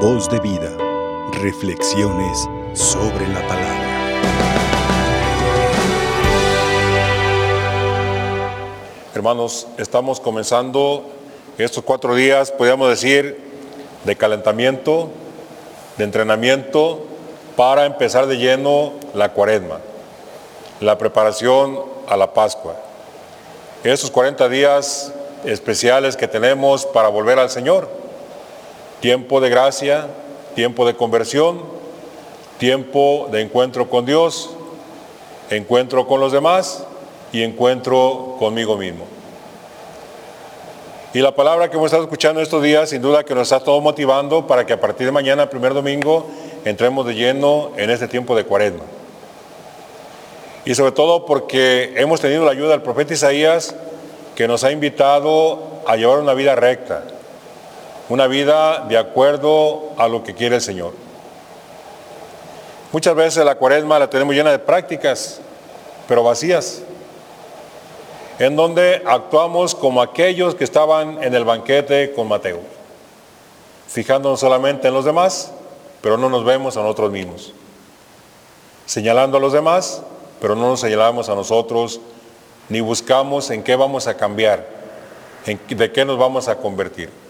Voz de vida. Reflexiones sobre la palabra. Hermanos, estamos comenzando estos cuatro días, podríamos decir, de calentamiento, de entrenamiento, para empezar de lleno la cuaresma, la preparación a la Pascua. Esos 40 días especiales que tenemos para volver al Señor. Tiempo de gracia, tiempo de conversión, tiempo de encuentro con Dios, encuentro con los demás y encuentro conmigo mismo. Y la palabra que hemos estado escuchando estos días, sin duda que nos está todo motivando para que a partir de mañana, primer domingo, entremos de lleno en este tiempo de cuaresma. Y sobre todo porque hemos tenido la ayuda del profeta Isaías que nos ha invitado a llevar una vida recta, una vida de acuerdo a lo que quiere el Señor. Muchas veces la cuaresma la tenemos llena de prácticas, pero vacías, en donde actuamos como aquellos que estaban en el banquete con Mateo, fijándonos solamente en los demás, pero no nos vemos a nosotros mismos, señalando a los demás, pero no nos señalamos a nosotros ni buscamos en qué vamos a cambiar, en de qué nos vamos a convertir.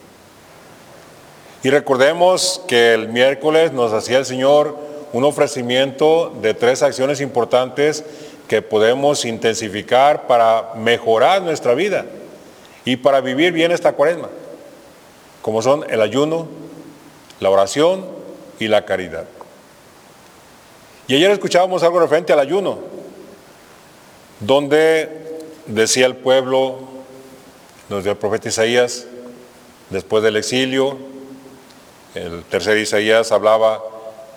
Y recordemos que el miércoles nos hacía el Señor un ofrecimiento de tres acciones importantes que podemos intensificar para mejorar nuestra vida y para vivir bien esta cuaresma, como son el ayuno, la oración y la caridad. Y ayer escuchábamos algo referente al ayuno, donde decía el pueblo, nos dio el profeta Isaías, después del exilio, el tercer Isaías hablaba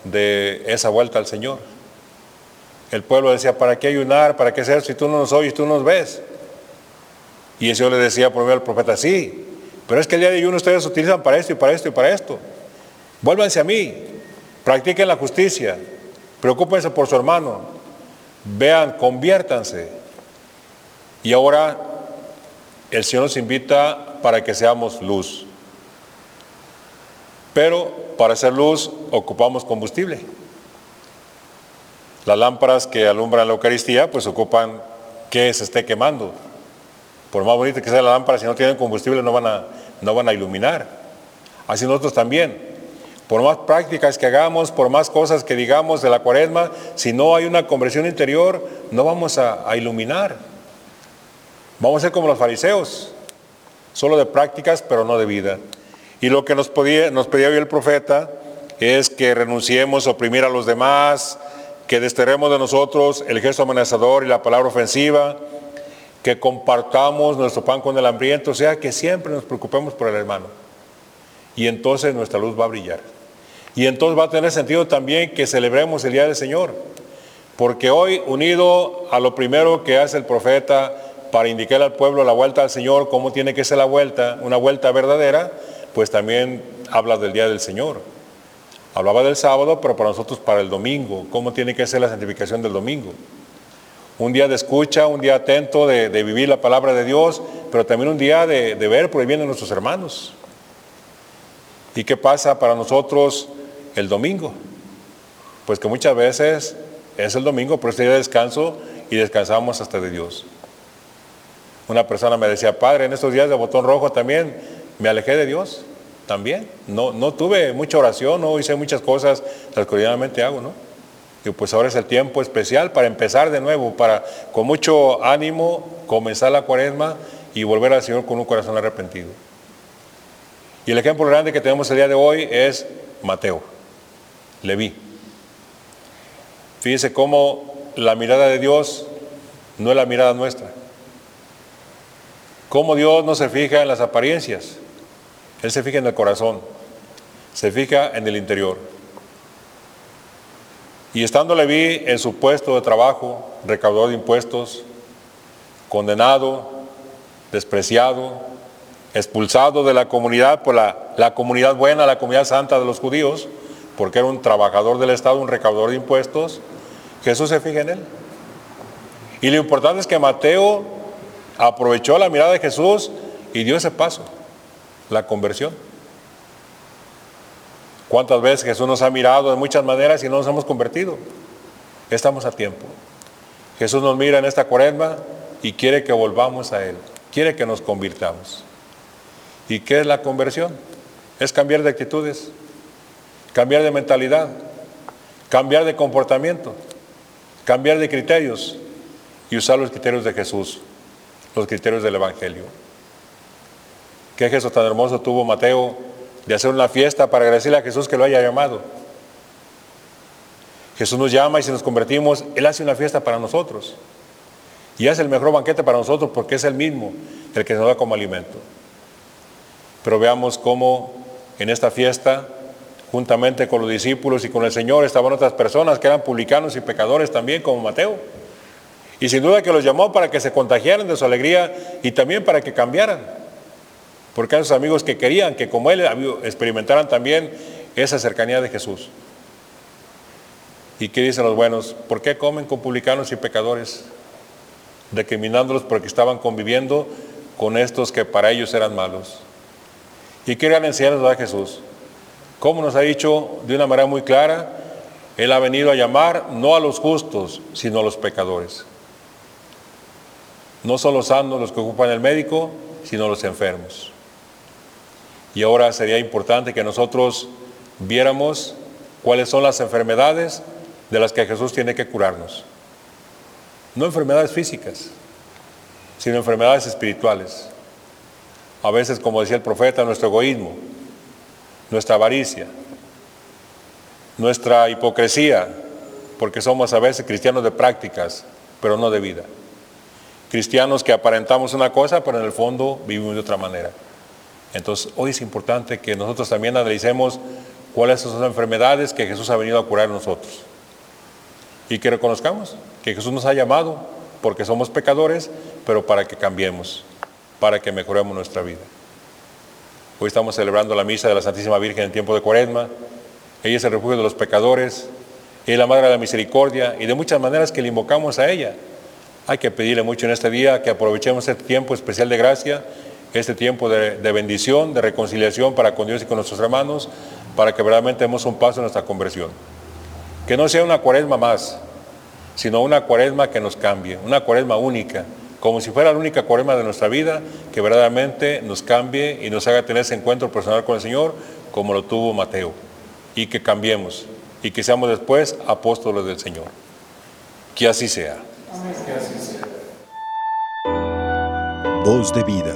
de esa vuelta al Señor. El pueblo decía, ¿para qué ayunar? ¿Para qué hacer si tú no nos oyes, tú no nos ves? Y el Señor le decía por medio al profeta, sí, pero es que el día de ayuno ustedes utilizan para esto y para esto y para esto. Vuélvanse a mí, practiquen la justicia, preocúpense por su hermano, vean, conviértanse. Y ahora el Señor nos invita para que seamos luz. Pero para ser luz ocupamos combustible. Las lámparas que alumbran la Eucaristía pues ocupan que se esté quemando. Por más bonita que sea la lámpara, si no tienen combustible no van a, no van a iluminar. Así nosotros también. Por más prácticas que hagamos, por más cosas que digamos de la cuaresma, si no hay una conversión interior, no vamos a, a iluminar. Vamos a ser como los fariseos, solo de prácticas, pero no de vida. Y lo que nos, pedía hoy el profeta es que renunciemos a oprimir a los demás, que desterremos de nosotros el gesto amenazador y la palabra ofensiva, que compartamos nuestro pan con el hambriento, o sea, que siempre nos preocupemos por el hermano. Y entonces nuestra luz va a brillar. Y entonces va a tener sentido también que celebremos el Día del Señor. Porque hoy, unido a lo primero que hace el profeta, para indicar al pueblo la vuelta al Señor, cómo tiene que ser la vuelta, una vuelta verdadera, pues también habla del día del Señor. Hablaba del sábado, pero para nosotros para el domingo, cómo tiene que ser la santificación del domingo. Un día de escucha, un día atento de, vivir la palabra de Dios, pero también un día de, ver por ahí vienen nuestros hermanos. ¿Y qué pasa para nosotros el domingo? Pues que muchas veces es el domingo, pero este día de descanso y descansamos hasta de Dios. Una persona me decía, padre, en estos días de botón rojo también me alejé de Dios, también. No, no tuve mucha oración, no hice muchas cosas, las cotidianamente hago, ¿no? Y pues ahora es el tiempo especial para empezar de nuevo, para con mucho ánimo comenzar la cuaresma y volver al Señor con un corazón arrepentido. Y el ejemplo grande que tenemos el día de hoy es Mateo, Leví. Fíjese cómo la mirada de Dios no es la mirada nuestra. Cómo Dios no se fija en las apariencias, Él se fija en el corazón, se fija en el interior. Y estando Leví en su puesto de trabajo, recaudador de impuestos, condenado, despreciado, expulsado de la comunidad por la, la, comunidad buena, la comunidad santa de los judíos, porque era un trabajador del Estado, un recaudador de impuestos, Jesús se fija en él. Y lo importante es que Mateo aprovechó la mirada de Jesús y dio ese paso, la conversión. ¿Cuántas veces Jesús nos ha mirado de muchas maneras y no nos hemos convertido? Estamos a tiempo. Jesús nos mira en esta cuaresma y quiere que volvamos a Él. Quiere que nos convirtamos. ¿Y qué es la conversión? Es cambiar de actitudes, cambiar de mentalidad, cambiar de comportamiento, cambiar de criterios y usar los criterios de Jesús, los criterios del Evangelio. ¿Qué gesto tan hermoso tuvo Mateo de hacer una fiesta para agradecerle a Jesús que lo haya llamado? Jesús nos llama y si nos convertimos, Él hace una fiesta para nosotros. Y hace el mejor banquete para nosotros porque es el mismo el que nos da como alimento. Pero veamos cómo en esta fiesta, juntamente con los discípulos y con el Señor, estaban otras personas que eran publicanos y pecadores también, como Mateo. Y sin duda que los llamó para que se contagiaran de su alegría y también para que cambiaran. Porque eran sus amigos que querían que como él experimentaran también esa cercanía de Jesús. ¿Y qué dicen los buenos? ¿Por qué comen con publicanos y pecadores? Recriminándolos porque estaban conviviendo con estos que para ellos eran malos. ¿Y qué querían enseñarnos a Jesús? Como nos ha dicho de una manera muy clara, Él ha venido a llamar no a los justos, sino a los pecadores. No son los sanos los que ocupan el médico, sino los enfermos. Y ahora sería importante que nosotros viéramos cuáles son las enfermedades de las que Jesús tiene que curarnos. No enfermedades físicas, sino enfermedades espirituales. A veces, como decía el profeta, nuestro egoísmo, nuestra avaricia, nuestra hipocresía, porque somos a veces cristianos de prácticas, pero no de vida. Cristianos que aparentamos una cosa, pero en el fondo vivimos de otra manera. Entonces, hoy es importante que nosotros también analicemos cuáles son las enfermedades que Jesús ha venido a curar nosotros. Y que reconozcamos que Jesús nos ha llamado porque somos pecadores, pero para que cambiemos para que mejoremos nuestra vida. Hoy estamos celebrando la misa de la Santísima Virgen en tiempo de Cuaresma. Ella es el refugio de los pecadores, ella es la Madre de la Misericordia y de muchas maneras que le invocamos a ella. Hay que pedirle mucho en este día que aprovechemos este tiempo especial de gracia, este tiempo de, de bendición, de reconciliación para con Dios y con nuestros hermanos, para que verdaderamente demos un paso en nuestra conversión. Que no sea una cuaresma más, sino una cuaresma que nos cambie, una cuaresma única, como si fuera la única cuaresma de nuestra vida, que verdaderamente nos cambie y nos haga tener ese encuentro personal con el Señor, como lo tuvo Mateo, y que cambiemos, y que seamos después apóstoles del Señor. Que así sea. Voz de vida,